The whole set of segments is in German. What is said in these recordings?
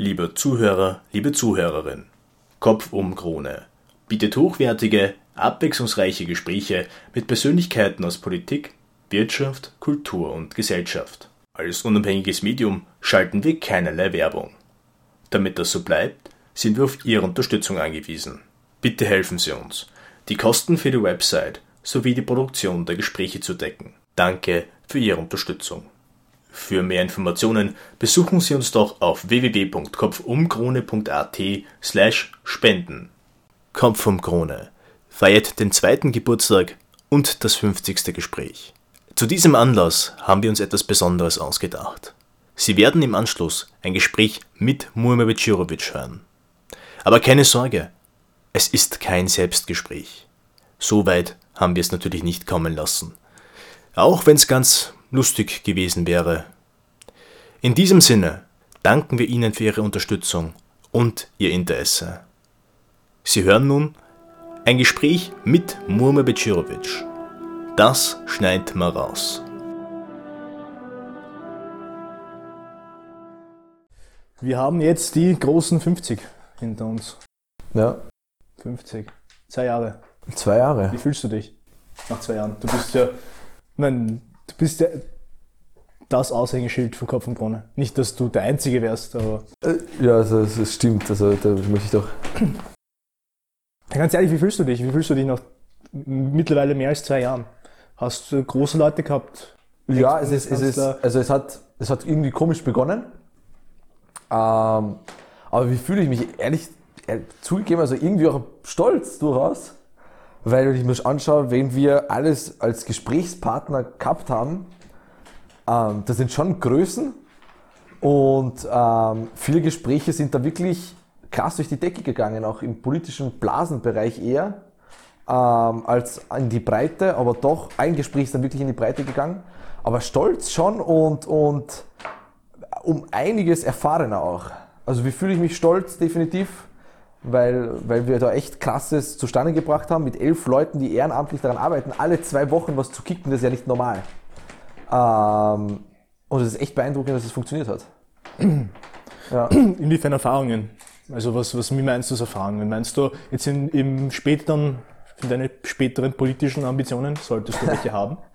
Lieber Zuhörer, liebe Zuhörerin, Kopf um Krone bietet hochwertige, abwechslungsreiche Gespräche mit Persönlichkeiten aus Politik, Wirtschaft, Kultur und Gesellschaft. Als unabhängiges Medium schalten wir keinerlei Werbung. Damit das so bleibt, sind wir auf Ihre Unterstützung angewiesen. Bitte helfen Sie uns, die Kosten für die Website sowie die Produktion der Gespräche zu decken. Danke für Ihre Unterstützung. Für mehr Informationen besuchen Sie uns doch auf www.kopfumkrone.at slash spenden. Kopf um Krone feiert den zweiten Geburtstag und das 50. Gespräch. Zu diesem Anlass haben wir uns etwas Besonderes ausgedacht. Sie werden im Anschluss ein Gespräch mit Muammer Becirovic hören. Aber keine Sorge, es ist kein Selbstgespräch. So weit haben wir es natürlich nicht kommen lassen. Auch wenn es ganz lustig gewesen wäre. In diesem Sinne danken wir Ihnen für Ihre Unterstützung und Ihr Interesse. Sie hören nun ein Gespräch mit Murme Becirovic. Das schneidet mal raus. Wir haben jetzt die großen 50 hinter uns. Ja, 50. Zwei Jahre. zwei Jahre. Wie fühlst du dich nach zwei Jahren? Du bist ja, nein, bist ja das Aushängeschild von Kopf und Krone. Nicht, dass du der Einzige wärst, aber Äh, Ja, also es stimmt. Also da möchte ich doch. ganz ehrlich, wie fühlst du dich? Wie fühlst du dich nach mittlerweile mehr als zwei Jahren? Hast du große Leute gehabt? Ja, es ist, es ist, also es hat, es hat irgendwie komisch begonnen. Ähm, aber wie fühle ich mich ehrlich, ehrlich zugegeben, also irgendwie auch stolz durchaus, weil ich mir anschaue, wen wir alles als Gesprächspartner gehabt haben, ähm, das sind schon Größen. Und ähm, viele Gespräche sind da wirklich krass durch die Decke gegangen, auch im politischen Blasenbereich eher ähm, als in die Breite, aber doch ein Gespräch ist dann wirklich in die Breite gegangen. Aber stolz schon und, und um einiges erfahrener auch. Also wie fühle ich mich stolz? Definitiv, weil, weil wir da echt krasses zustande gebracht haben mit elf Leuten, die ehrenamtlich daran arbeiten, alle zwei Wochen was zu kicken, das ist ja nicht normal. Ähm, und es ist echt beeindruckend, dass es funktioniert hat. Ja. Inwiefern Erfahrungen? Also was, was wie meinst du als Erfahrungen? Meinst du jetzt in, im späteren, in deine späteren politischen Ambitionen, solltest du welche haben?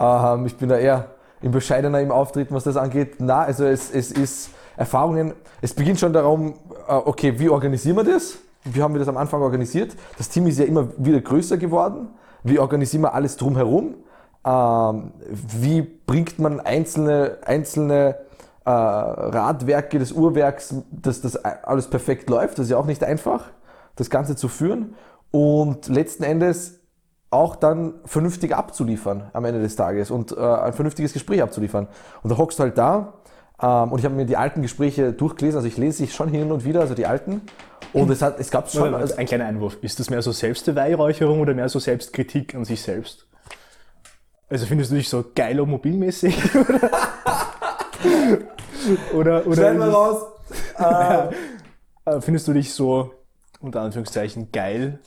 Ähm, ich bin da eher im bescheidener im Auftreten, was das angeht. Na, also es, es ist Erfahrungen, es beginnt schon darum, äh, okay, wie organisieren wir das? Wie haben wir das am Anfang organisiert? Das Team ist ja immer wieder größer geworden. Wie organisieren wir alles drumherum? Ähm, wie bringt man einzelne, einzelne äh, Radwerke des Uhrwerks, dass das alles perfekt läuft? Das ist ja auch nicht einfach, das Ganze zu führen. Und letzten Endes auch dann vernünftig abzuliefern am Ende des Tages und äh, ein vernünftiges Gespräch abzuliefern. Und da hockst du halt da und ich habe mir die alten Gespräche durchgelesen, also ich lese sie schon hin und wieder, also die alten. Und es, hat, es gab schon, also, ein kleiner Einwurf. Ist das mehr so Selbstbeweihräucherung oder mehr so Selbstkritik an sich selbst? Also findest du dich so geil mobilmäßig? oder oder Schnell mal raus! Es, findest du dich so unter Anführungszeichen geil?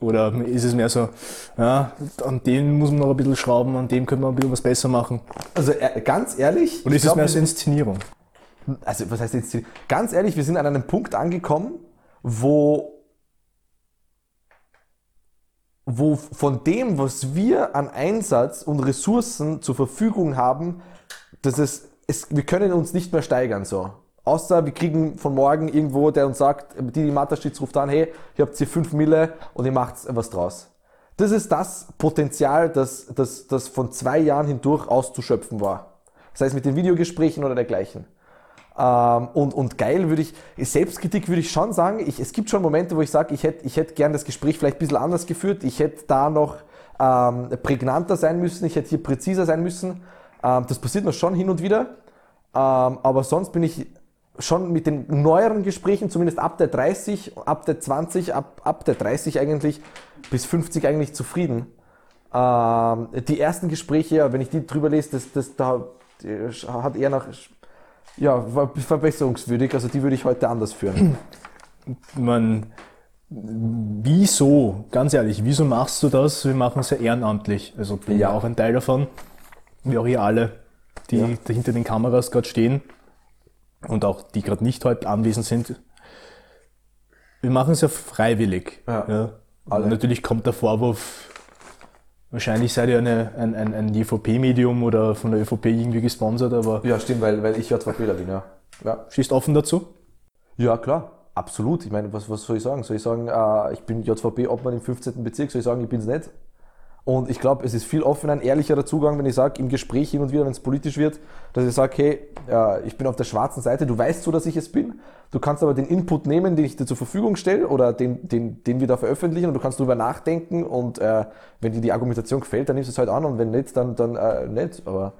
Oder ist es mehr so, ja, an dem muss man noch ein bisschen schrauben, an dem könnte man ein bisschen was besser machen? also äh, ganz ehrlich, Oder ist es mehr wir so sind- Inszenierung? also was heißt jetzt, ganz ehrlich, wir sind an einem Punkt angekommen, wo, wo von dem, was wir an Einsatz und Ressourcen zur Verfügung haben, dass es, es wir können uns nicht mehr steigern so. Außer wir kriegen von morgen irgendwo, der uns sagt, die, Matterstitz ruft an, hey, ihr habt hier 5 Mille und ihr macht was draus. Das ist das Potenzial, das, das, das von zwei Jahren hindurch auszuschöpfen war. Sei es mit den Videogesprächen oder dergleichen. Ähm, und, und geil würde ich, Selbstkritik würde ich schon sagen, ich, es gibt schon Momente, wo ich sage, ich hätte ich hätt gern das Gespräch vielleicht ein bisschen anders geführt, ich hätte da noch ähm, prägnanter sein müssen, ich hätte hier präziser sein müssen. Ähm, das passiert mir schon hin und wieder. Ähm, aber sonst bin ich schon mit den neueren Gesprächen, zumindest ab der 30, ab der 20, ab, ab der 30 eigentlich, bis 50 eigentlich zufrieden. Ähm, die ersten Gespräche, wenn ich die drüber lese, das, das da hat eher nach ja, war verbesserungswürdig, also die würde ich heute anders führen. Man, wieso, ganz ehrlich, wieso machst du das? Wir machen es ja ehrenamtlich. Also bin ja auch ein Teil davon. Wie auch ihr alle, die Ja. da hinter den Kameras gerade stehen. Und auch die gerade nicht heute anwesend sind, wir machen es ja freiwillig. Ja. Alle. Natürlich kommt der Vorwurf, wahrscheinlich seid ihr eine, ein, ein, ein ÖVP-Medium oder von der ÖVP irgendwie gesponsert, aber Ja, stimmt, weil, weil ich JVPler bin, ja. ja. stehst offen dazu? Ja, klar. Absolut. Ich meine, was, was soll ich sagen? Soll ich sagen, äh, ich bin JVP-Obmann im 15. Bezirk? Soll ich sagen, ich bin es nicht? Und ich glaube, es ist viel offener, ein ehrlicherer Zugang, wenn ich sage, im Gespräch hin und wieder, wenn es politisch wird, dass ich sage, hey, äh, ich bin auf der schwarzen Seite, du weißt so, dass ich es bin. Du kannst aber den Input nehmen, den ich dir zur Verfügung stelle oder den, den, den wir da veröffentlichen und du kannst darüber nachdenken und äh, wenn dir die Argumentation gefällt, dann nimmst du es halt an und wenn nicht, dann, dann äh, nicht. Aber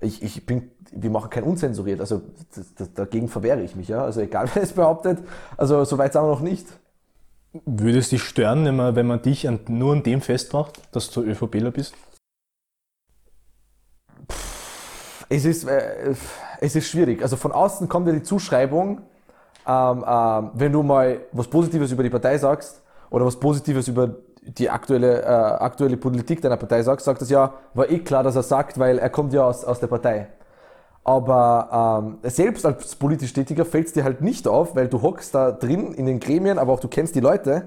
ich, ich bin, wir machen kein unzensuriert, also das, das, dagegen verwehre ich mich, ja. Also egal wer es behauptet, also so weit sind wir noch nicht. Würde es dich stören, wenn man, dich an, nur an dem festmacht, dass du ÖVPler bist? Es ist, äh, es ist schwierig. Also von außen kommt ja die Zuschreibung, ähm, ähm, wenn du mal was Positives über die Partei sagst oder was Positives über die aktuelle, äh, aktuelle Politik deiner Partei sagst, sagt das ja, war eh klar, dass er sagt, weil er kommt ja aus, aus der Partei. Aber ähm, selbst als politisch Tätiger fällt es dir halt nicht auf, weil du hockst da drin in den Gremien, aber auch du kennst die Leute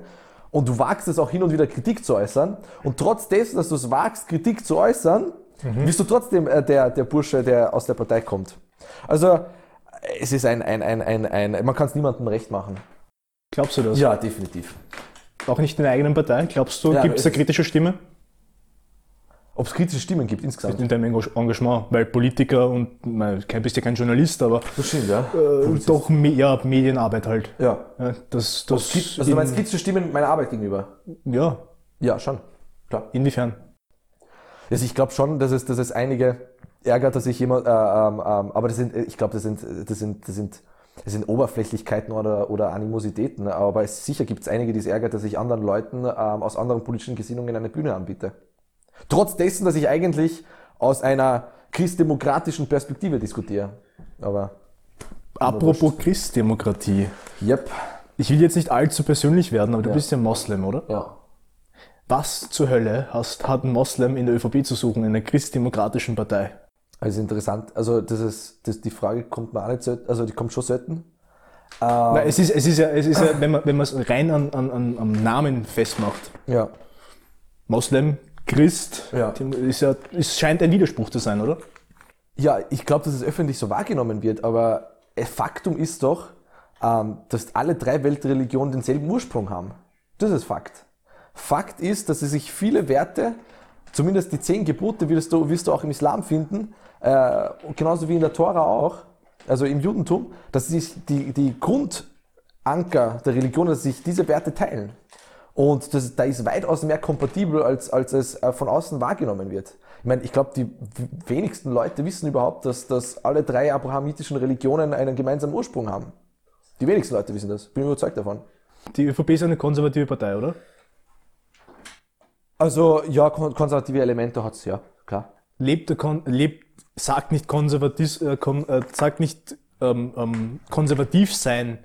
und du wagst es auch hin und wieder Kritik zu äußern. Und trotz dessen, dass du es wagst, Kritik zu äußern, bist du trotzdem äh, der, der Bursche, der aus der Partei kommt. Also es ist ein, ein, ein, ein, ein man kann es niemandem recht machen. Glaubst du das? Ja, definitiv. Auch nicht in der eigenen Partei? Glaubst du, Ja, gibt es es eine kritische Stimme Ob es kritische Stimmen gibt insgesamt. in deinem Engage- Engagement? Weil Politiker und, du bist ja kein Journalist, aber Das stimmt, ja. äh, doch ja, Medienarbeit halt. Ja. Ja, das, das also du meinst kritische Stimmen meiner Arbeit gegenüber? ja, Ja, schon. Klar. inwiefern? Also ich glaube schon, dass es, dass es einige ärgert, dass ich jemand, äh, ähm, ähm, aber das sind, ich glaube, das sind, das sind, das sind, das sind Oberflächlichkeiten oder, oder Animositäten. Aber es, sicher gibt es einige, die es ärgert, dass ich anderen Leuten ähm, aus anderen politischen Gesinnungen eine Bühne anbiete. Trotz dessen, dass ich eigentlich aus einer christdemokratischen Perspektive diskutiere. Aber, Apropos Christdemokratie. yep. Ich will jetzt nicht allzu persönlich werden, aber du Ja. bist ja Moslem, oder? Ja. Was zur Hölle hast, hat ein Moslem in der ÖVP zu suchen, in einer christdemokratischen Partei? Also interessant. Also das ist, das, die Frage kommt mir auch nicht selten, also die kommt schon selten. Na, es ist, es ist ja, es ist ja wenn man wenn man es rein an, an, an, am Namen festmacht, Ja. Moslem, Christ, Ja. ist ja, es scheint ein Widerspruch zu sein, oder? Ja, ich glaube, dass es öffentlich so wahrgenommen wird, aber Faktum ist doch, ähm, dass alle drei Weltreligionen denselben Ursprung haben. Das ist Fakt. Fakt ist, dass sie sich viele Werte, zumindest die zehn Gebote, wirst du, wirst du auch im Islam finden, äh, genauso wie in der Tora auch, also im Judentum, dass sich die, die Grundanker der Religion, dass sich diese Werte teilen. Und das, da ist weitaus mehr kompatibel, als, als es äh, von außen wahrgenommen wird. Ich meine, ich glaube, die wenigsten Leute wissen überhaupt, dass, dass alle drei abrahamitischen Religionen einen gemeinsamen Ursprung haben. Die wenigsten Leute wissen das. Bin überzeugt davon. Die ÖVP ist eine konservative Partei, oder? Also, ja, kon konservative Elemente hat es, ja, klar. Lebt, Kon lebt sagt nicht konservativ, äh, kon äh, sagt nicht ähm, ähm, konservativ sein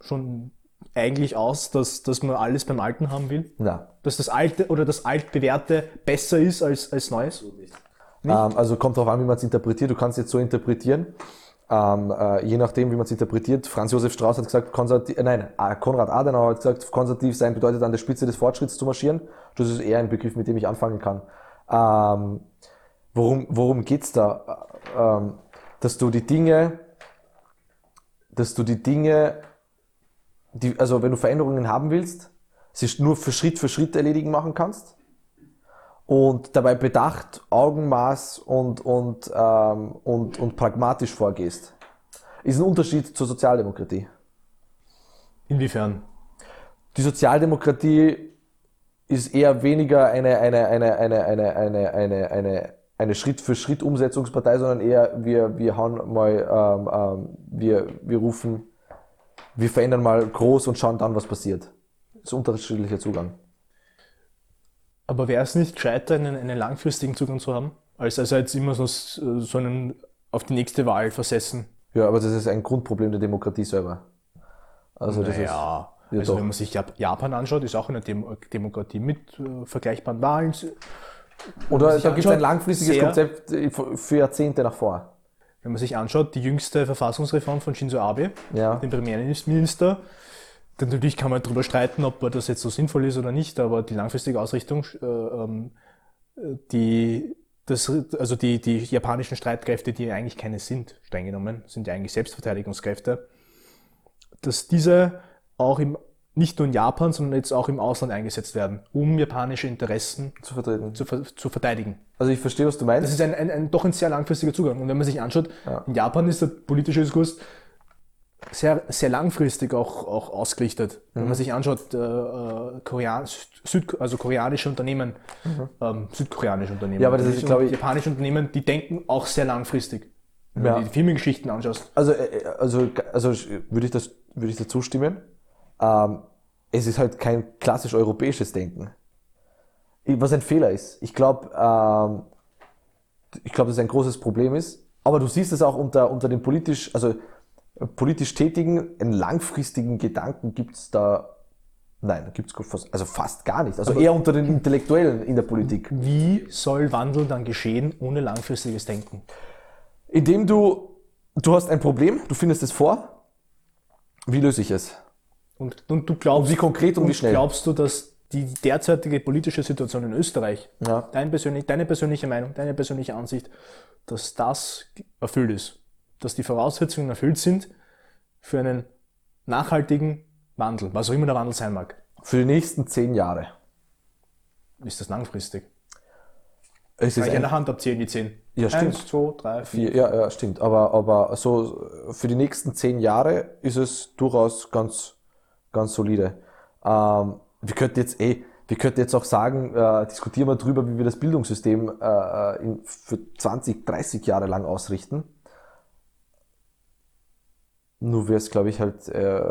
schon eigentlich aus, dass, dass man alles beim Alten haben will? Na. Dass das Alte oder das Altbewährte besser ist als, als Neues? Ähm, also kommt darauf an, wie man es interpretiert. Du kannst es jetzt so interpretieren. Ähm, äh, je nachdem, wie man es interpretiert. Franz Josef Strauß hat gesagt, konservativ, äh, nein, äh, Konrad Adenauer hat gesagt, konservativ sein bedeutet an der Spitze des Fortschritts zu marschieren. Das ist eher ein Begriff, mit dem ich anfangen kann. Ähm, worum worum geht's da? Äh, Ähm, dass du die Dinge, dass du die Dinge, die, also wenn du Veränderungen haben willst, sie nur für Schritt für Schritt erledigen machen kannst und dabei bedacht, Augenmaß und, und, ähm, und, und pragmatisch vorgehst. Ist ein Unterschied zur Sozialdemokratie. Inwiefern? Die Sozialdemokratie ist eher weniger eine, eine, eine, eine, eine, eine, eine, eine, eine Schritt-für-Schritt-Umsetzungspartei, sondern eher wir, wir hauen mal, ähm, ähm, wir, wir rufen, wir verändern mal groß und schauen dann, was passiert. Das ist ein unterschiedlicher Zugang. Aber wäre es nicht gescheiter, einen, einen langfristigen Zugang zu haben, als also jetzt immer so, so einen auf die nächste Wahl versessen? Ja, aber das ist ein Grundproblem der Demokratie selber. Also das naja, Ja, also doch. wenn man sich Jap- Japan anschaut, ist auch eine Dem Demokratie mit äh, vergleichbaren Wahlen. Oder da gibt es ein langfristiges Konzept äh, für für Jahrzehnte nach vor. Wenn man sich anschaut, die jüngste Verfassungsreform von Shinzo Abe, Ja. dem Premierminister, dann natürlich kann man darüber streiten, ob das jetzt so sinnvoll ist oder nicht, aber die langfristige Ausrichtung, äh, ähm, die, das, also die, die japanischen Streitkräfte, die eigentlich keine sind, streng genommen, sind ja eigentlich Selbstverteidigungskräfte, dass diese auch im, nicht nur in Japan, sondern jetzt auch im Ausland eingesetzt werden, um japanische Interessen Zu vertreten. zu, ver zu verteidigen. Also ich verstehe, was du meinst. Das ist ein, ein, ein doch ein sehr langfristiger Zugang. Und wenn man sich anschaut, in Japan ist der politische Diskurs sehr, sehr langfristig auch, auch ausgerichtet. Wenn man sich anschaut, äh, äh, Korean, Süd, also koreanische Unternehmen, ähm, südkoreanische Unternehmen, Ja, aber das ist, glaube ich- japanische Unternehmen, die denken auch sehr langfristig. Wenn Ja. du die Firmengeschichten anschaust. Also, äh, also, also würde ich das, würde ich dazu stimmen. Ähm, es ist halt kein klassisch europäisches Denken. Was ein Fehler ist. Ich glaube, ähm, ich glaube, dass es ein großes Problem ist. Aber du siehst es auch unter, unter den politisch, also politisch Tätigen, einen langfristigen Gedanken gibt es da, nein, gibt es fast, also fast gar nicht. Also eher unter den Intellektuellen in der Politik. Wie soll Wandel dann geschehen ohne langfristiges Denken? Indem du, du hast ein Problem, du findest es vor, wie löse ich es? Und, und du glaubst, Und wie konkret und wie schnell? Glaubst du, dass die derzeitige politische Situation in Österreich, Ja. dein persönlich, deine persönliche Meinung, deine persönliche Ansicht, dass das erfüllt ist? Dass die Voraussetzungen erfüllt sind für einen nachhaltigen Wandel, was auch immer der Wandel sein mag? Für die nächsten zehn Jahre. Ist das langfristig? Es Kann ich an ein, der Hand abzählen, die zehn. Ja, stimmt. Eins, zwei, drei, vier. vier, ja, ja, stimmt. Aber, aber so für die nächsten zehn Jahre ist es durchaus ganz, ganz solide. Ähm, wir könnten jetzt, eh, wir könnten jetzt auch sagen, äh, diskutieren wir drüber, wie wir das Bildungssystem äh, äh, in, für 20, 30 Jahre lang ausrichten. Nur wäre es, glaube ich, halt, äh,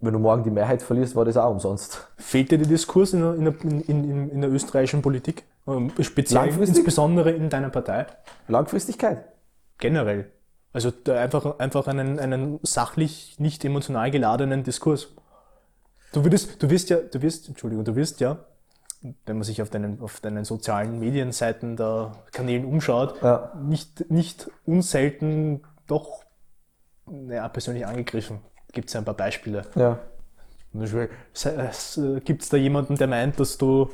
wenn du morgen die Mehrheit verlierst, war das auch umsonst. Fehlt dir der Diskurs in der, in in, in, der österreichischen Politik? Ähm, Speziell, insbesondere in deiner Partei? Langfristigkeit. Generell. Also einfach, einfach einen, einen sachlich nicht emotional geladenen Diskurs. Du würdest, du wirst ja, du wirst, Entschuldigung, du wirst ja, wenn man sich auf deinen, auf deinen sozialen Medienseiten der Kanälen umschaut, Ja. nicht, nicht unselten doch naja, persönlich angegriffen. Gibt es ein paar Beispiele. Ja. Zum Beispiel, gibt es da jemanden, der meint, dass du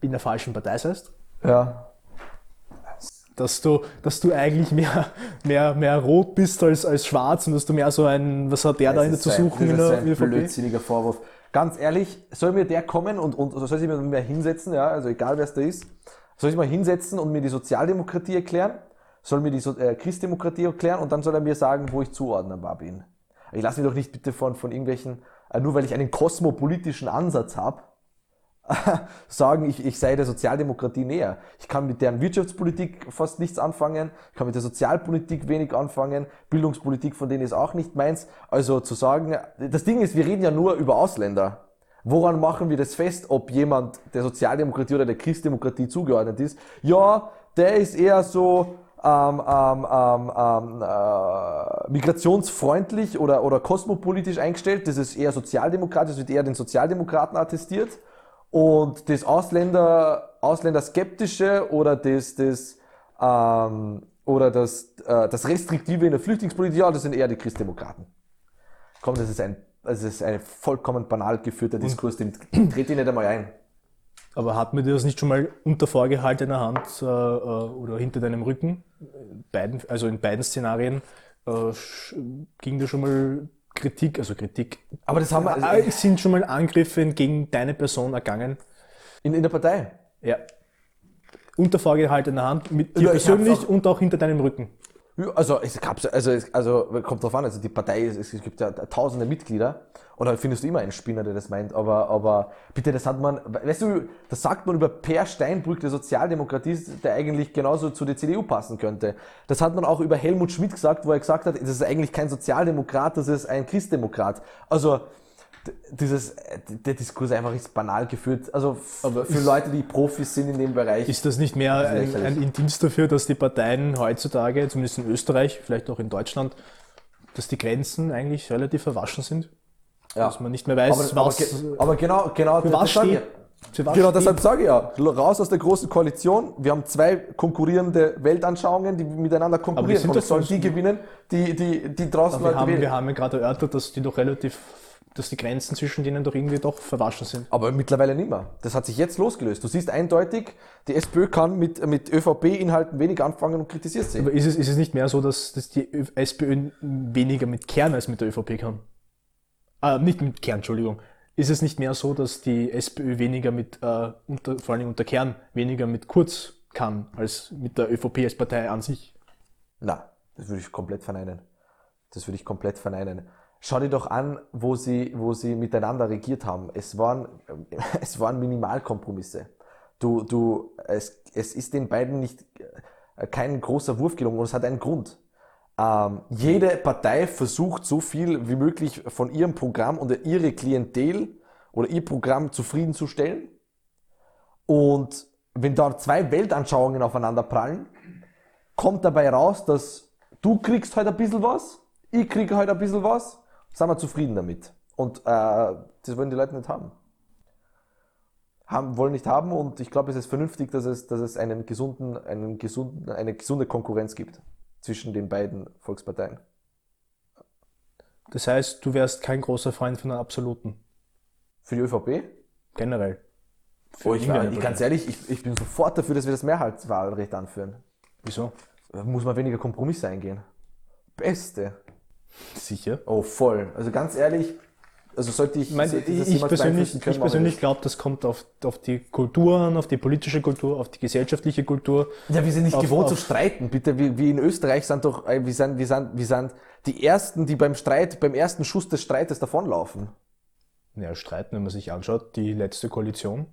in der falschen Partei seist? Ja. Dass du, dass du eigentlich mehr, mehr, mehr rot bist als, als schwarz und dass du mehr so ein, was hat der da in der zu suchen in das ist der ein ÖVP? blödsinniger Vorwurf. Ganz ehrlich, soll mir der kommen und, und soll sich mir mir hinsetzen, ja, also egal wer es da ist, soll sich mal hinsetzen und mir die Sozialdemokratie erklären, soll mir die so äh, Christdemokratie erklären und dann soll er mir sagen, wo ich zuordnenbar bin. Ich lasse mich doch nicht bitte von, von irgendwelchen, äh, nur weil ich einen kosmopolitischen Ansatz habe, sagen, ich, ich sei der Sozialdemokratie näher. Ich kann mit deren Wirtschaftspolitik fast nichts anfangen, ich kann mit der Sozialpolitik wenig anfangen, Bildungspolitik von denen ist auch nicht meins. Also zu sagen, das Ding ist, wir reden ja nur über Ausländer. Woran machen wir das fest, ob jemand der Sozialdemokratie oder der Christdemokratie zugeordnet ist? Ja, der ist eher so ähm, ähm, ähm, ähm, äh, migrationsfreundlich oder, oder kosmopolitisch eingestellt. Das ist eher sozialdemokratisch, das wird eher den Sozialdemokraten attestiert. Und das Ausländer, Ausländerskeptische oder das, das, ähm, oder das, äh, das Restriktive in der Flüchtlingspolitik, ja, das sind eher die Christdemokraten. Komm, das ist ein, das ist ein vollkommen banal geführter Diskurs, den trete ich nicht einmal ein. Aber hat mir das nicht schon mal unter vorgehaltener Hand äh, äh, oder hinter deinem Rücken, beiden, also in beiden Szenarien, äh, ging da schon mal Kritik, also Kritik, Aber das haben wir es sind schon mal Angriffe gegen deine Person ergangen? in, in der Partei. Ja. Unter vorgehaltener Hand, mit dir Ja, persönlich und auch hinter deinem Rücken. Also es gab's, also, es, also kommt drauf an, also die Partei, es, es gibt ja tausende Mitglieder und da findest du immer einen Spinner, der das meint, aber, aber bitte, das hat man, weißt du, das sagt man über Per Steinbrück, der Sozialdemokratie, der eigentlich genauso zu der CDU passen könnte. Das hat man auch über Helmut Schmidt gesagt, wo er gesagt hat, das ist eigentlich kein Sozialdemokrat, das ist ein Christdemokrat. Also dieses, der Diskurs einfach ist banal geführt. Also Aber für Leute, die Profis sind in dem Bereich. Ist das nicht mehr ein, ein Indiz dafür, dass die Parteien heutzutage, zumindest in Österreich, vielleicht auch in Deutschland, dass die Grenzen eigentlich relativ verwaschen sind? Ja. Dass man nicht mehr weiß, aber, was. aber, aber genau, genau, Für das was steht- Genau, deshalb sage ich ja, raus aus der großen Koalition. Wir haben zwei konkurrierende Weltanschauungen, die miteinander konkurrieren. sind Und sollen so- die gewinnen, die, die, die draußen Aber wir Leute haben, wählen. wir haben ja gerade erörtert, dass die doch relativ, dass die Grenzen zwischen denen doch irgendwie doch verwaschen sind. Aber mittlerweile nicht mehr. Das hat sich jetzt losgelöst. Du siehst eindeutig, die SPÖ kann mit, mit ÖVP-Inhalten wenig anfangen und kritisiert sie. Aber ist es, ist es nicht mehr so, dass, dass die SPÖ weniger mit Kern als mit der ÖVP kann? Äh, nicht mit Kern, Entschuldigung. Ist es nicht mehr so, dass die SPÖ weniger mit, äh, unter, vor allem unter Kern, weniger mit Kurz kann, als mit der ÖVP als Partei an sich? Na, das würde ich komplett verneinen. Das würde ich komplett verneinen. Schau dir doch an, wo sie, wo sie miteinander regiert haben. Es waren, es waren Minimalkompromisse. Du, du, es, es ist den beiden nicht äh, kein großer Wurf gelungen und es hat einen Grund. Ähm, jede Partei versucht so viel wie möglich von ihrem Programm oder ihre Klientel oder ihr Programm zufriedenzustellen. Und wenn da zwei Weltanschauungen aufeinander prallen, kommt dabei raus, dass du kriegst heute ein bisschen was, ich kriege heute ein bisschen was, sind wir zufrieden damit. Und äh, das wollen die Leute nicht haben. haben. Wollen nicht haben und ich glaube, es ist vernünftig, dass es, dass es einen gesunden, einen gesunden, eine gesunde Konkurrenz gibt zwischen den beiden Volksparteien. Das heißt, du wärst kein großer Freund von einer absoluten, Für die ÖVP? generell. Oh, ich, irgendeine ich, ganz ehrlich, ich, ich bin sofort dafür, dass wir das Mehrheitswahlrecht anführen. Wieso? Da muss man weniger Kompromisse eingehen. Beste. Sicher. Oh, voll. Also ganz ehrlich, also sollte ich, Ich, meine, ich, ich persönlich, ich persönlich glaube, das kommt auf, auf die Kultur an, auf die politische Kultur, auf die gesellschaftliche Kultur. Ja, wir sind nicht auf- gewohnt auf- zu streiten, bitte. Wir, wir in Österreich sind doch, äh, wir sind, wir sind, wir sind die Ersten, die beim Streit, beim ersten Schuss des Streites davonlaufen. Ja, streiten, wenn man sich anschaut, die letzte Koalition.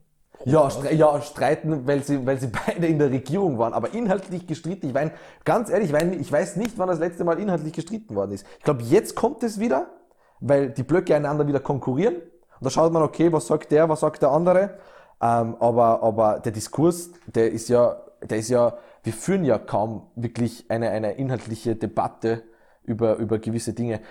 Ja, stre ja, streiten, weil sie, weil sie beide in der Regierung waren, aber inhaltlich gestritten. Ich meine, ganz ehrlich, ich, mein, ich weiß nicht, wann das letzte Mal inhaltlich gestritten worden ist. Ich glaube, jetzt kommt es wieder, weil die Blöcke einander wieder konkurrieren. Und da schaut man, okay, was sagt der, was sagt der andere. Ähm, aber, aber der Diskurs, der ist ja, der ist ja, wir führen ja kaum wirklich eine, eine inhaltliche Debatte über, über gewisse Dinge.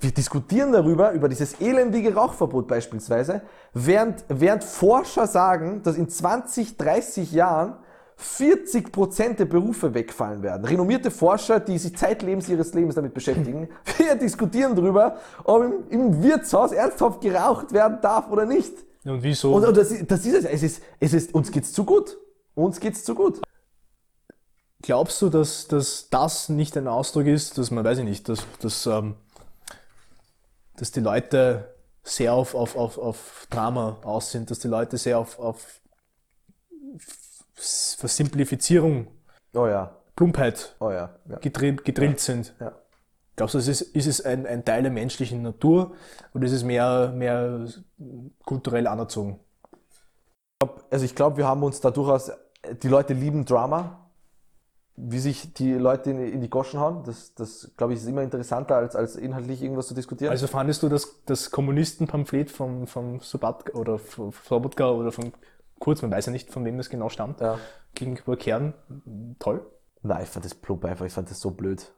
Wir, diskutieren darüber, über dieses elendige Rauchverbot beispielsweise, während, während Forscher sagen, dass in 20, 30 Jahren 40 Prozent der Berufe wegfallen werden. Renommierte Forscher, die sich zeitlebens ihres Lebens damit beschäftigen. Wir diskutieren darüber, ob im, im Wirtshaus ernsthaft geraucht werden darf oder nicht. Und wieso? Und, und das, ist, das ist es. Es ist, es ist, uns geht's zu gut. Uns geht's zu gut. Glaubst du, dass, dass das nicht ein Ausdruck ist, dass man, weiß ich nicht, dass, dass, ähm, dass die Leute sehr auf, auf, auf, auf Drama aus sind, dass die Leute sehr auf, auf Versimplifizierung, Oh ja, Plumpheit oh ja. ja. gedrillt, gedrillt sind? Glaubst du, ist es, ist es ein, ein Teil der menschlichen Natur oder ist es mehr, mehr kulturell anerzogen? Also ich glaube, wir haben uns da durchaus, die Leute lieben Drama, wie sich die Leute in, in die Goschen hauen. Das, das glaube ich, ist immer interessanter, als, als inhaltlich irgendwas zu diskutieren. Also fandest du das, das Kommunistenpamphlet vom, vom Sobotka oder vom Sobotka oder von Kurz, man weiß ja nicht, von wem das genau stammt, ja. gegenüber Kern, toll. Nein, ich fand das plump einfach, ich fand das so blöd.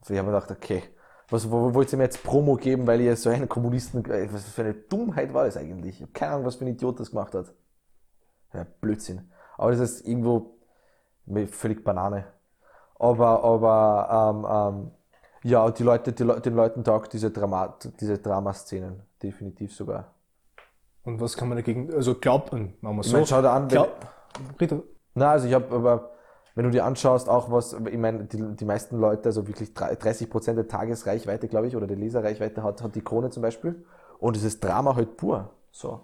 Also ich habe mir gedacht, okay, was wo, wo wollt ihr mir jetzt Promo geben, weil ihr so einen Kommunisten, äh, was für eine Dummheit war das eigentlich? Ich habe keine Ahnung, was für ein Idiot das gemacht hat. Ja, Blödsinn. Aber das ist irgendwo völlig Banane. Aber, aber, ähm, ähm, ja, die Leute, die Le den Leuten taugt diese Drama, diese Dramaszenen, definitiv sogar. Und was kann man dagegen, also glaubt man, machen wir Ich so. meine, schau dir an, wenn, glaub, Rita, Na, also ich habe aber, wenn du dir anschaust, auch was, ich meine, die, die meisten Leute, also wirklich 30 Prozent der Tagesreichweite, glaube ich, oder der Leserreichweite hat, hat die Krone zum Beispiel. Und es ist Drama halt pur. So.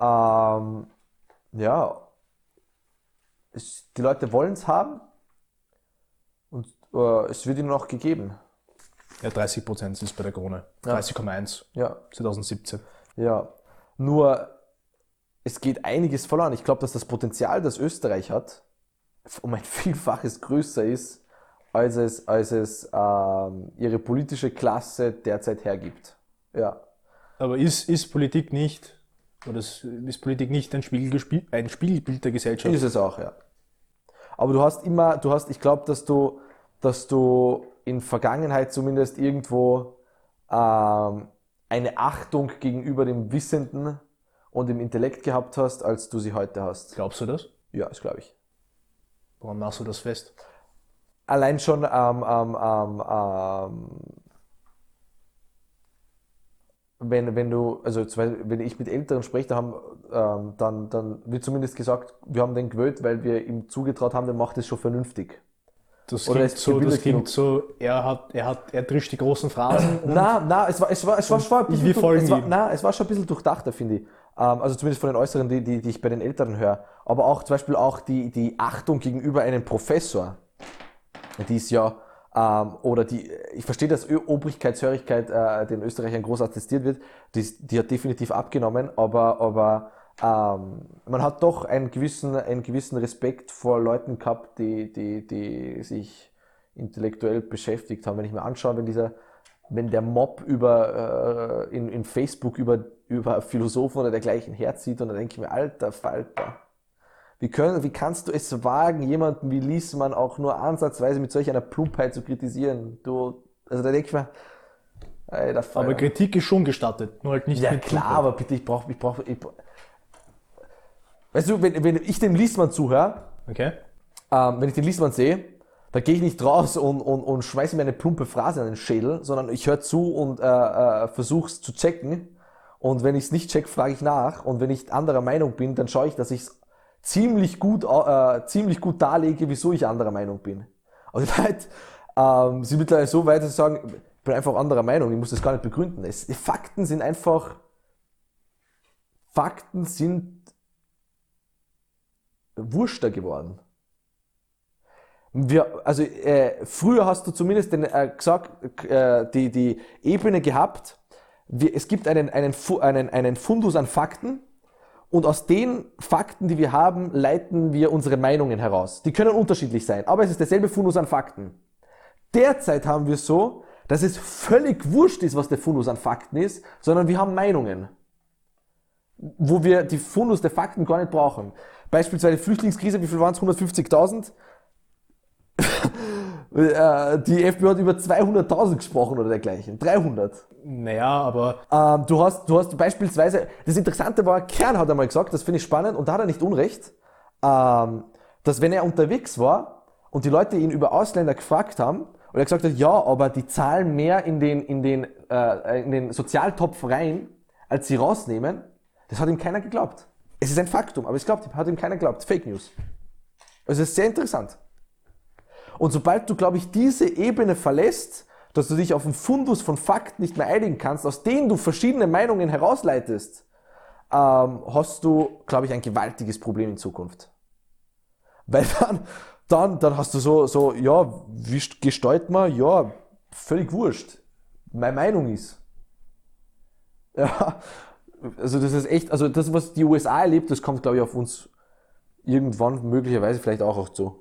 Ähm, ja. Es, die Leute wollen es haben. Und äh, es wird ihnen auch gegeben. ja, 30 Prozent ist bei der Krone. 30,1 Ja. 2017. Ja, nur es geht einiges verloren. Ich glaube, dass das Potenzial, das Österreich hat, um ein Vielfaches größer ist, als es, als es ähm, ihre politische Klasse derzeit hergibt. Ja. Aber ist, ist Politik nicht, oder ist, Politik nicht ein, Spiegelgespiel, ein Spiegelbild der Gesellschaft? Ist es auch, ja. Aber du hast immer, du hast, ich glaube, dass du, dass du in Vergangenheit zumindest irgendwo ähm, eine Achtung gegenüber dem Wissenden und im Intellekt gehabt hast, als du sie heute hast. Glaubst du das? Ja, das glaube ich. Woran machst du das fest? Allein schon ähm, ähm, wenn, wenn du, also wenn ich mit Älteren spreche, da haben, ähm, dann, dann wird zumindest gesagt, wir haben den gewählt, weil wir ihm zugetraut haben, der macht es schon vernünftig. Das Oder klingt, so, das klingt so, er hat, er hat, er trischt die großen Phrasen. Na, na, es war, es war, es war schon ein bisschen, durch- es war, na, es war schon ein bisschen durchdachter, finde ich. Ähm, also zumindest von den Äußeren, die, die, die ich bei den Älteren höre. Aber auch zum Beispiel auch die, die Achtung gegenüber einem Professor, die ist ja, ähm, oder die, ich verstehe, dass Ö- Obrigkeitshörigkeit äh, den Österreichern groß attestiert wird, die, die hat definitiv abgenommen, aber, aber ähm, man hat doch einen gewissen, einen gewissen Respekt vor Leuten gehabt, die, die, die sich intellektuell beschäftigt haben. Wenn ich mir anschaue, wenn dieser, wenn der Mob über, äh, in, in Facebook über, über Philosophen oder dergleichen herzieht und dann denke ich mir, alter Falter, wie, können, wie kannst du es wagen, jemanden wie Liesmann auch nur ansatzweise mit solch einer Plumpheit zu kritisieren? Du, also da denke ich mir, alter Falter. Aber Kritik ist schon gestattet, nur halt nicht Ja klar, Plumpheit. aber bitte, ich brauche, ich brauche, ich, brauch- weißt du, wenn, wenn ich dem Liesmann zuhöre, Okay? ähm, wenn ich den Liesmann sehe, da gehe ich nicht raus und, und, und schmeiße mir eine plumpe Phrase an den Schädel, sondern ich höre zu und äh, äh, versuche es zu checken. Und wenn ich es nicht check, frage ich nach. Und wenn ich anderer Meinung bin, dann schaue ich, dass ich es ziemlich gut, äh, ziemlich gut darlege, wieso ich anderer Meinung bin. Also die Leute ähm, sind mittlerweile so weit, dass sie sagen, ich bin einfach anderer Meinung, ich muss das gar nicht begründen. Es, Fakten sind einfach, Fakten sind wurschter geworden. Wir, also äh, früher hast du zumindest den, äh, gesagt, äh, die, die Ebene gehabt, wir, es gibt einen, einen, einen, einen Fundus an Fakten und aus den Fakten, die wir haben, leiten wir unsere Meinungen heraus. Die können unterschiedlich sein, aber es ist derselbe Fundus an Fakten. Derzeit haben wir es so, dass es völlig wurscht ist, was der Fundus an Fakten ist, sondern wir haben Meinungen wo wir die Fundus der Fakten gar nicht brauchen. Beispielsweise Flüchtlingskrise, wie viel waren es? 150.000? Äh, die FPÖ hat über 200.000 gesprochen oder dergleichen. 300. Naja, aber Ähm, du, hast, du hast beispielsweise, das Interessante war, Kern hat einmal gesagt, das finde ich spannend und da hat er nicht Unrecht, ähm, dass wenn er unterwegs war und die Leute ihn über Ausländer gefragt haben und er gesagt hat, ja, aber die zahlen mehr in den, in den, äh, in den Sozialtopf rein, als sie rausnehmen, das hat ihm keiner geglaubt. Es ist ein Faktum, aber es glaubt, hat ihm keiner geglaubt. Fake News. Also es ist sehr interessant. Und sobald du, glaube ich, diese Ebene verlässt, dass du dich auf einen Fundus von Fakten nicht mehr einigen kannst, aus denen du verschiedene Meinungen herausleitest, ähm, hast du, glaube ich, ein gewaltiges Problem in Zukunft. Weil dann, dann, dann hast du so, so, ja, wie st- gestaltet man? Ja, völlig wurscht. Meine Meinung ist. Ja, also das ist echt, also das, was die USA erlebt, das kommt, glaube ich, auf uns irgendwann möglicherweise vielleicht auch auch zu.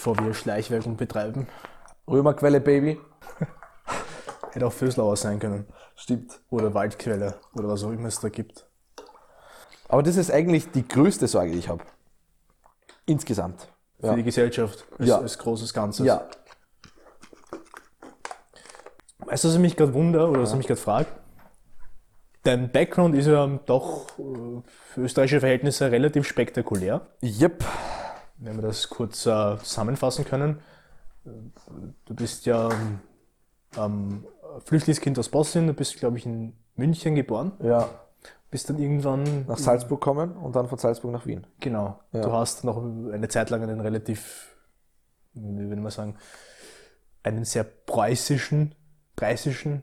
Bevor wir Schleichwerbung betreiben, Römerquelle, Baby. hätte auch Föslauer sein können. Stimmt. Oder Waldquelle oder was auch immer es da gibt. Aber das ist eigentlich die größte Sorge, die ich habe. Insgesamt. Für Ja. die Gesellschaft als, Ja. als großes Ganzes. Ja. Weißt du, was ich mich gerade wundere oder was ich mich gerade frage? Dein Background ist ja doch äh, für österreichische Verhältnisse relativ spektakulär. Yep. Wenn wir das kurz äh, zusammenfassen können. Du bist ja ähm, Flüchtlingskind aus Bosnien, du bist, glaube ich, in München geboren, Ja. bist dann irgendwann Nach Salzburg kommen und dann von Salzburg nach Wien. Genau. Ja. Du hast noch eine Zeit lang einen relativ, wie würde man sagen, einen sehr preußischen, preußischen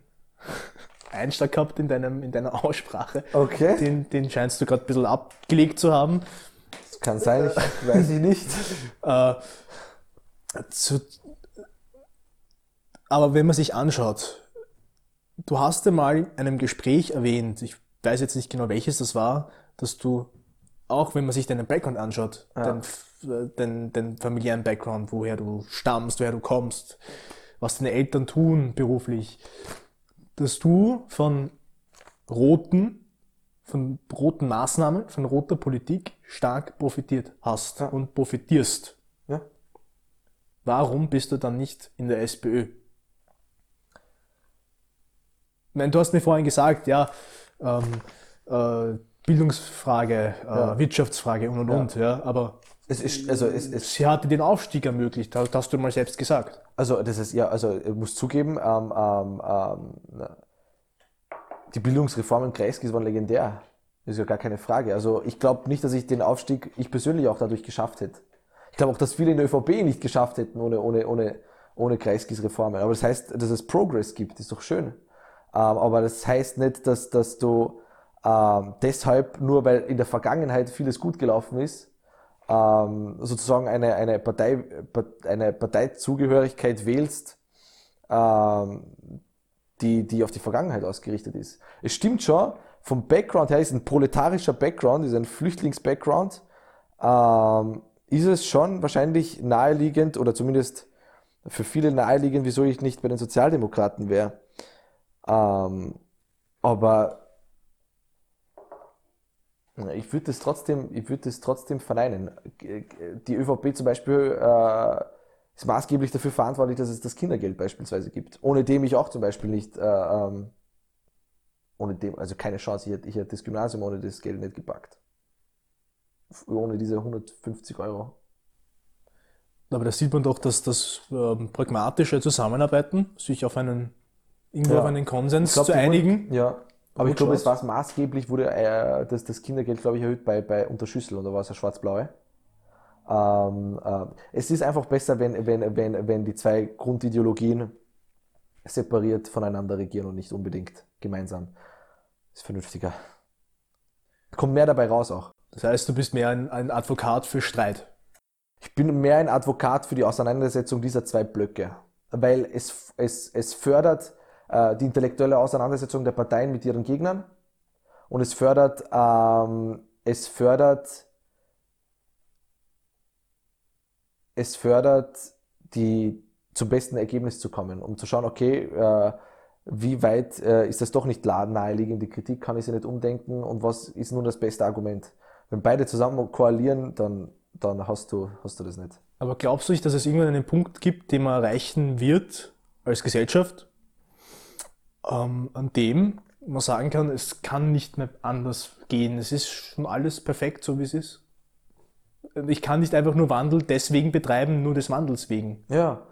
Einschlag gehabt in, deinem, in deiner Aussprache. Okay. Den, den scheinst du gerade ein bisschen abgelegt zu haben. Das kann sein, ich weiß ich nicht. Äh, zu, aber wenn man sich anschaut, du hast einmal in einem Gespräch erwähnt, ich weiß jetzt nicht genau welches das war, dass du, auch wenn man sich deinen Background anschaut, deinen, äh, deinen, deinen familiären Background, woher du stammst, woher du kommst, was deine Eltern tun beruflich, dass du von roten, von roten Maßnahmen, von roter Politik stark profitiert hast Ja. und profitierst. Ja. Warum bist du dann nicht in der SPÖ? Meine, du hast mir vorhin gesagt, ja, ähm, äh, Bildungsfrage, äh, Ja. Wirtschaftsfrage und und und. Ja, aber Es ist, also, es, es, sie hatte den Aufstieg ermöglicht, das hast du mal selbst gesagt. also, das ist, ja, also, ich muss zugeben, ähm, ähm, ähm, die Bildungsreformen Kreiskis waren legendär. Ist ja gar keine Frage. Also, ich glaube nicht, dass ich den Aufstieg, ich persönlich auch dadurch geschafft hätte. Ich glaube auch, dass viele in der ÖVP nicht geschafft hätten ohne, ohne, ohne, ohne Kreiskis Reformen. Aber das heißt, dass es Progress gibt, ist doch schön. Ähm, aber das heißt nicht, dass, dass du ähm, deshalb, nur weil in der Vergangenheit vieles gut gelaufen ist, ähm, sozusagen eine, eine, Partei, eine Parteizugehörigkeit wählst, ähm, die, die auf die Vergangenheit ausgerichtet ist. Es stimmt schon, vom Background her ist ein proletarischer Background, ist ein Flüchtlings-Background, ähm, ist es schon wahrscheinlich naheliegend oder zumindest für viele naheliegend, wieso ich nicht bei den Sozialdemokraten wäre. Ähm, aber ich würde das trotzdem, ich trotzdem verneinen. Die ÖVP zum Beispiel äh, ist maßgeblich dafür verantwortlich, dass es das Kindergeld beispielsweise gibt. Ohne dem ich auch zum Beispiel nicht, äh, ähm, ohne dem, also keine Chance, ich hätte, ich hätte das Gymnasium ohne das Geld nicht gepackt. Ohne diese 150 Euro. Aber da sieht man doch, dass das ähm, pragmatische Zusammenarbeiten, sich auf einen, irgendwo Ja. auf einen Konsens glaub, zu einigen. Wurden, ja. Aber ich glaube, es war maßgeblich, wurde äh, das, das Kindergeld, glaube ich, erhöht bei, bei Unterschüssel oder war es ja schwarz-blaue. Ähm, äh, es ist einfach besser, wenn, wenn, wenn, wenn die zwei Grundideologien separiert voneinander regieren und nicht unbedingt gemeinsam. Ist vernünftiger. Kommt mehr dabei raus auch. Das heißt, du bist mehr ein, ein Advokat für Streit. Ich bin mehr ein Advokat für die Auseinandersetzung dieser zwei Blöcke, weil es, es, es fördert äh, die intellektuelle Auseinandersetzung der Parteien mit ihren Gegnern und es fördert, ähm, es fördert, es fördert die zum besten Ergebnis zu kommen, um zu schauen, okay, äh, wie weit äh, ist das doch nicht la- naheliegende Kritik, kann ich sie nicht umdenken und was ist nun das beste Argument? Wenn beide zusammen koalieren, dann, dann hast, du, hast du das nicht. Aber glaubst du nicht, dass es irgendwann einen Punkt gibt, den man erreichen wird als Gesellschaft, ähm, an dem man sagen kann, es kann nicht mehr anders gehen. Es ist schon alles perfekt, so wie es ist. Ich kann nicht einfach nur Wandel deswegen betreiben, nur des Wandels wegen. Ja,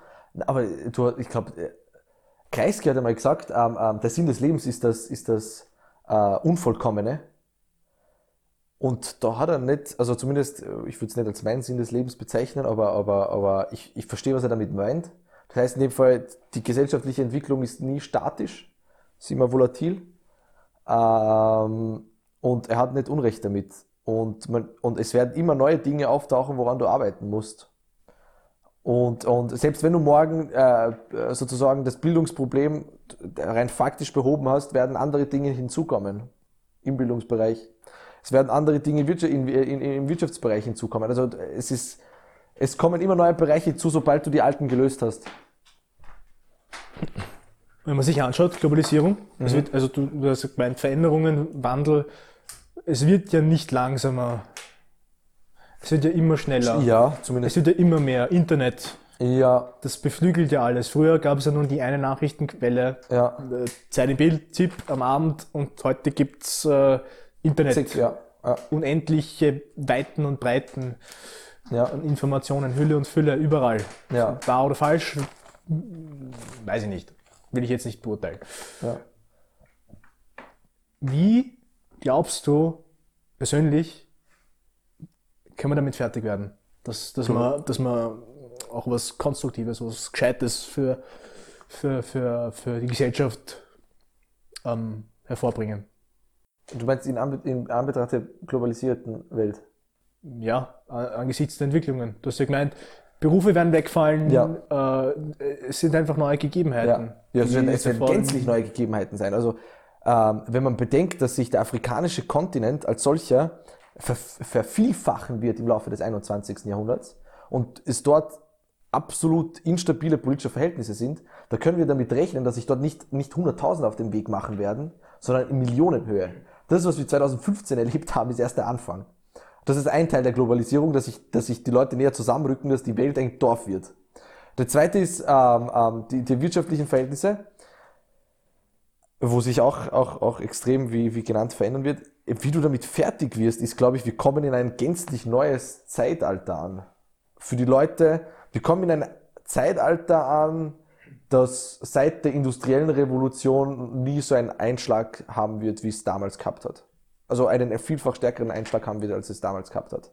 aber du, ich glaube, Kreisky hat einmal gesagt, ähm, ähm, der Sinn des Lebens ist das, ist das äh, Unvollkommene. Und da hat er nicht, also zumindest, äh, ich würde es nicht als meinen Sinn des Lebens bezeichnen, aber, aber, aber ich, ich verstehe, was er damit meint. Das heißt in dem Fall, die gesellschaftliche Entwicklung ist nie statisch, ist immer volatil. Ähm, und er hat nicht Unrecht damit. Und, man, und es werden immer neue Dinge auftauchen, woran du arbeiten musst. Und, und selbst wenn du morgen äh, sozusagen das Bildungsproblem rein faktisch behoben hast, werden andere Dinge hinzukommen im Bildungsbereich. Es werden andere Dinge im Wirtschaftsbereich hinzukommen. Also es ist, es kommen immer neue Bereiche hinzu, sobald du die alten gelöst hast. Wenn man sich anschaut, Globalisierung, es wird, also du, du hast gemeint, Veränderungen, Wandel, es wird ja nicht langsamer. Es wird ja immer schneller. Ja, Es zumindest. wird ja immer mehr. Internet, Ja, das beflügelt ja alles. Früher gab es ja nur die eine Nachrichtenquelle, ja. äh, Zeit im Bild, Tipp am Abend und heute gibt's äh, Internet. Ja, ja, Unendliche Weiten und Breiten ja. an Informationen, Hülle und Fülle, überall. Ja. Wahr oder falsch? Weiß ich nicht. Will ich jetzt nicht beurteilen. ja. Wie glaubst du persönlich, können wir damit fertig werden? Dass, dass, man, dass man auch was Konstruktives, was Gescheites für, für, für, für die Gesellschaft ähm, hervorbringen? Du meinst in, Anbe in Anbetracht der globalisierten Welt? Ja, angesichts der Entwicklungen. Du hast ja gemeint, Berufe werden wegfallen, Ja. äh, es sind einfach neue Gegebenheiten. Ja, es die werden, es werden gänzlich neue Gegebenheiten sein. Also, wenn man bedenkt, dass sich der afrikanische Kontinent als solcher ver vervielfachen wird im Laufe des 21. Jahrhunderts und es dort absolut instabile politische Verhältnisse sind, da können wir damit rechnen, dass sich dort nicht, nicht 100.000 auf den Weg machen werden, sondern in Millionenhöhe. Das, was wir 2015 erlebt haben, ist erst der Anfang. Das ist ein Teil der Globalisierung, dass sich, dass sich die Leute näher zusammenrücken, dass die Welt ein Dorf wird. Der zweite ist ähm, ähm, die, die wirtschaftlichen Verhältnisse. Wo sich auch, auch, auch extrem, wie, wie genannt, verändern wird. Wie du damit fertig wirst, ist, glaube ich, wir kommen in ein gänzlich neues Zeitalter an. Für die Leute, wir kommen in ein Zeitalter an, das seit der industriellen Revolution nie so einen Einschlag haben wird, wie es damals gehabt hat. Also einen vielfach stärkeren Einschlag haben wird, als es damals gehabt hat.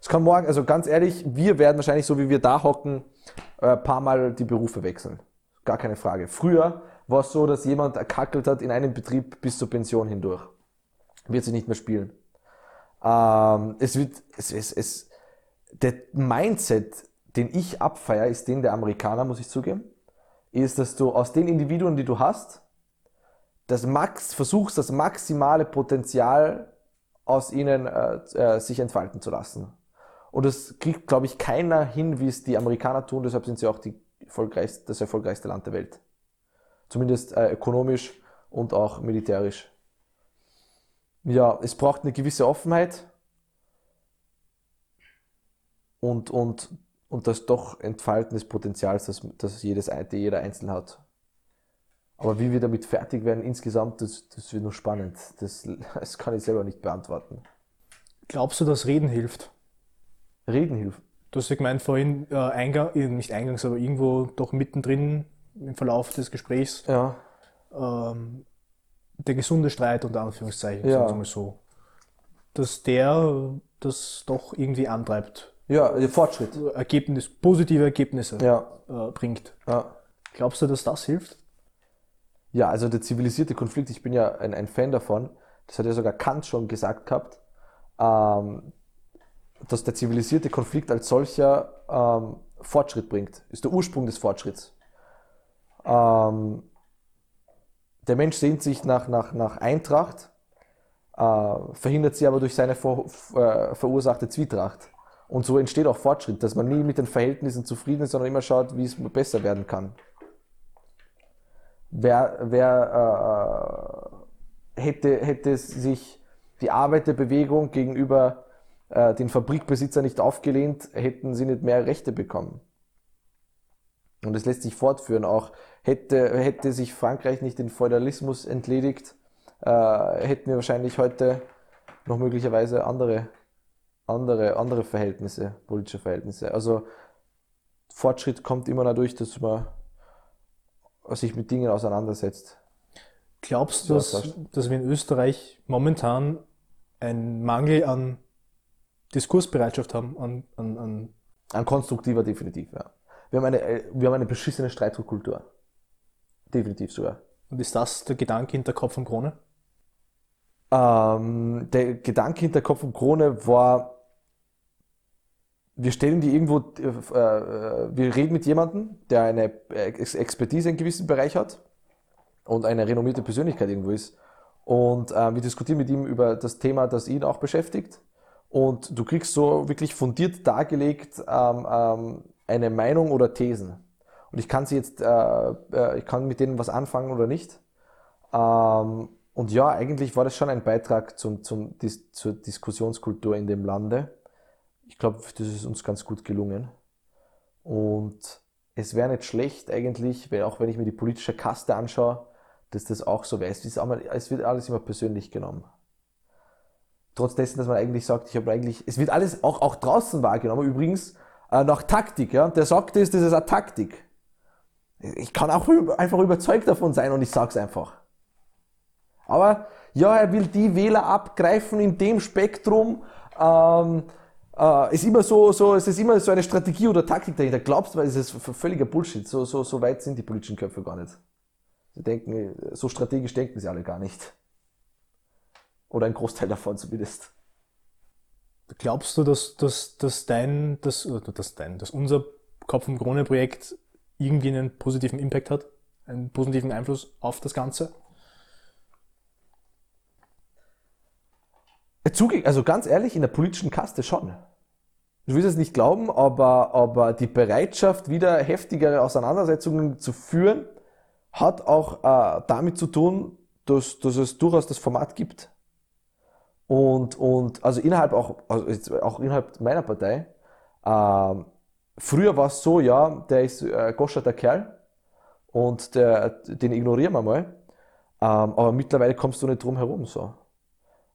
Es kann morgen, also ganz ehrlich, wir werden wahrscheinlich, so wie wir da hocken, ein äh, paar Mal die Berufe wechseln. Gar keine Frage. Früher war es so, dass jemand erkackelt hat in einem Betrieb bis zur Pension hindurch. Wird sich nicht mehr spielen. Ähm, es wird, es, es, es, der Mindset, den ich abfeier, ist den der Amerikaner, muss ich zugeben, ist, dass du aus den Individuen, die du hast, das Max, versuchst, das maximale Potenzial aus ihnen äh, äh, sich entfalten zu lassen. Und das kriegt, glaube ich, keiner hin, wie es die Amerikaner tun. Deshalb sind sie auch die erfolgreichste, das erfolgreichste Land der Welt. Zumindest äh, ökonomisch und auch militärisch. Ja, es braucht eine gewisse Offenheit und, und, und das doch Entfalten des Potenzials, das, das jedes, jeder Einzelne hat. Aber wie wir damit fertig werden insgesamt, das, das wird noch spannend. Das, das kann ich selber nicht beantworten. Glaubst du, dass Reden hilft? Reden hilft? Du hast ja gemeint vorhin, äh, Eingang, nicht eingangs, aber irgendwo doch mittendrin im Verlauf des Gesprächs. Ja. Ähm, der gesunde Streit, unter Anführungszeichen, Ja. sagen wir so. Dass der das doch irgendwie antreibt. Ja, der Fortschritt. Ergebnis, positive Ergebnisse Ja, äh, bringt. ja. Glaubst du, dass das hilft? Ja, also der zivilisierte Konflikt, ich bin ja ein, ein Fan davon, das hat ja sogar Kant schon gesagt gehabt, ähm, dass der zivilisierte Konflikt als solcher ähm, Fortschritt bringt, ist der Ursprung des Fortschritts. Ähm, der Mensch sehnt sich nach, nach, nach Eintracht, äh, verhindert sie aber durch seine ver, äh, verursachte Zwietracht. Und so entsteht auch Fortschritt, dass man nie mit den Verhältnissen zufrieden ist, sondern immer schaut, wie es besser werden kann. Wer, wer äh, hätte, hätte sich die Arbeiterbewegung gegenüber äh, den Fabrikbesitzer nicht aufgelehnt, hätten sie nicht mehr Rechte bekommen. Und es lässt sich fortführen. Auch hätte, hätte sich Frankreich nicht den Feudalismus entledigt, äh, hätten wir wahrscheinlich heute noch möglicherweise andere, andere, andere Verhältnisse, politische Verhältnisse. Also Fortschritt kommt immer dadurch, dass man sich mit Dingen auseinandersetzt. Glaubst du, dass, das- dass wir in Österreich momentan einen Mangel an Diskursbereitschaft haben, an, an, an Ein konstruktiver definitiv, ja. Wir haben eine, äh, wir haben eine beschissene Streitkultur. Definitiv sogar. und ist das der Gedanke hinter Kopf und Krone? Ähm, der Gedanke hinter Kopf und Krone war, wir stellen die irgendwo, äh, äh, wir reden mit jemandem, der eine Ex Expertise in einem gewissen Bereich hat und eine renommierte Persönlichkeit irgendwo ist. Und äh, wir diskutieren mit ihm über das Thema, das ihn auch beschäftigt. Und du kriegst so wirklich fundiert dargelegt ähm, ähm, eine Meinung oder Thesen. Und ich kann sie jetzt, äh, äh, ich kann mit denen was anfangen oder nicht. Ähm, und ja, eigentlich war das schon ein Beitrag zum, zum, dis, zur Diskussionskultur in dem Lande. Ich glaube, das ist uns ganz gut gelungen. Und es wäre nicht schlecht eigentlich, wenn, auch wenn ich mir die politische Kaste anschaue, dass das auch so wäre. Es, es wird alles immer persönlich genommen. Trotz dessen, dass man eigentlich sagt, ich habe eigentlich, es wird alles auch, auch draußen wahrgenommen, übrigens nach Taktik. Ja? Der sagt das, das ist eine Taktik. Ich kann auch einfach überzeugt davon sein und ich sage es einfach. Aber ja, er will die Wähler abgreifen in dem Spektrum. Ähm, äh, ist immer so, so, es ist immer so eine Strategie oder Taktik dahinter. Glaubst du, weil es ist völliger Bullshit. So, so, so weit sind die politischen Köpfe gar nicht. Sie denken, so strategisch denken sie alle gar nicht. Oder ein Großteil davon zumindest. Glaubst du, dass, dass, dass dein, dass, dass dein, dass unser Kopf und Krone Projekt irgendwie einen positiven Impact hat? Einen positiven Einfluss auf das Ganze? Zuge also ganz ehrlich, in der politischen Kaste schon. Du willst es nicht glauben, aber, aber die Bereitschaft, wieder heftigere Auseinandersetzungen zu führen, hat auch äh, damit zu tun, dass, dass es durchaus das Format gibt. Und, und also innerhalb auch, also jetzt auch innerhalb meiner Partei, ähm, früher war es so, ja, der ist äh, der Kerl und der, den ignorieren wir mal. Ähm, aber mittlerweile kommst du nicht drum herum, so.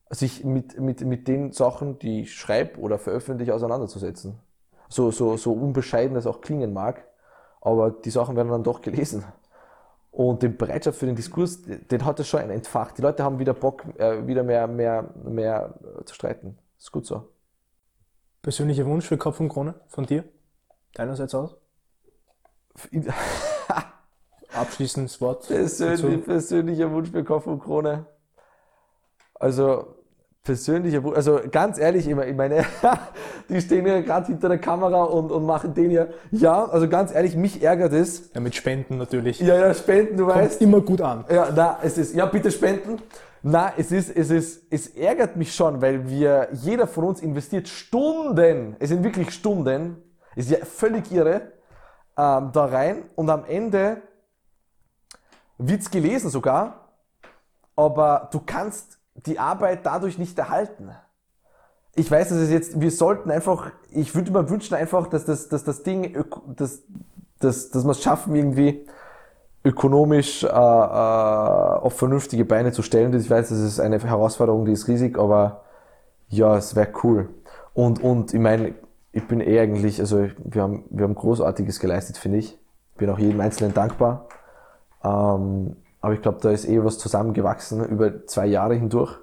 Sich mit, mit, mit den Sachen, die ich schreibe oder veröffentliche, auseinanderzusetzen. So, so, so unbescheiden das auch klingen mag, aber die Sachen werden dann doch gelesen. Und die Bereitschaft für den Diskurs, den hat es schon entfacht. Die Leute haben wieder Bock, äh, wieder mehr, mehr, mehr zu streiten. Ist gut so. Persönlicher Wunsch für Kopf und Krone von dir? Deinerseits aus? Abschließendes Wort. Persönlich, persönlicher Wunsch für Kopf und Krone. Also, persönlicher Wunsch, also ganz ehrlich, ich meine, die stehen ja gerade hinter der Kamera und, und machen den ja. Ja, also ganz ehrlich, mich ärgert es. Ja, mit Spenden natürlich. Ja, ja, spenden, du Kommt weißt. immer gut an. Ja, na, es ist, ja, bitte spenden. Na, es ist, es ist, es ärgert mich schon, weil wir, jeder von uns investiert Stunden, es sind wirklich Stunden, ist ja völlig irre, ähm, da rein und am Ende wird's gelesen sogar, aber du kannst die Arbeit dadurch nicht erhalten. Ich weiß, dass es jetzt, wir sollten einfach, ich würde mir wünschen einfach, dass das, dass das Ding, dass, dass, dass wir es schaffen, irgendwie ökonomisch äh, äh, auf vernünftige Beine zu stellen. Ich weiß, das ist eine Herausforderung, die ist riesig, aber ja, es wäre cool. Und, und ich meine, ich bin eh eigentlich, also wir haben, wir haben Großartiges geleistet, finde ich. Bin auch jedem Einzelnen dankbar. Ähm, aber ich glaube, da ist eh was zusammengewachsen über zwei Jahre hindurch.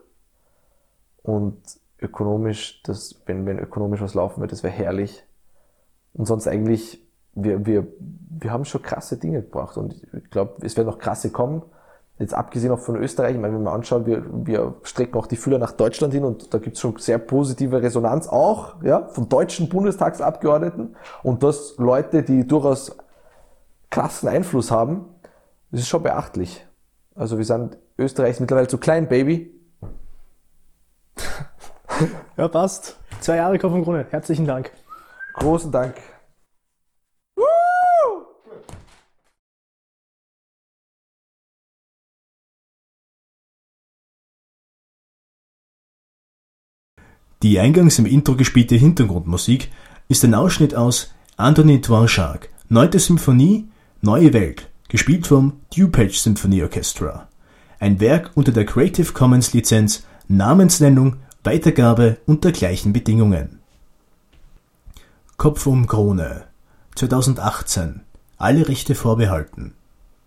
Und ökonomisch, das, wenn, wenn ökonomisch was laufen wird, das wäre herrlich. Und sonst eigentlich, wir, wir, wir haben schon krasse Dinge gebracht und ich glaube, es werden noch krasse kommen. Jetzt abgesehen auch von Österreich, ich meine, wenn man anschaut, wir, wir strecken auch die Fühler nach Deutschland hin und da gibt es schon sehr positive Resonanz auch, ja, von deutschen Bundestagsabgeordneten und das Leute, die durchaus krassen Einfluss haben, das ist schon beachtlich. Also wir sind, Österreich ist mittlerweile zu klein, Baby. Ja, passt. Zwei Jahre Kopf und Krone. Herzlichen Dank. Großen Dank. Die eingangs im Intro gespielte Hintergrundmusik ist ein Ausschnitt aus Anthony Dvorak, Neunte Symphonie, Neue Welt, gespielt vom DuPage Symphony Orchestra. Ein Werk unter der Creative Commons Lizenz, Namensnennung, Weitergabe unter gleichen Bedingungen. Kopf um Krone 2018. Alle Rechte vorbehalten.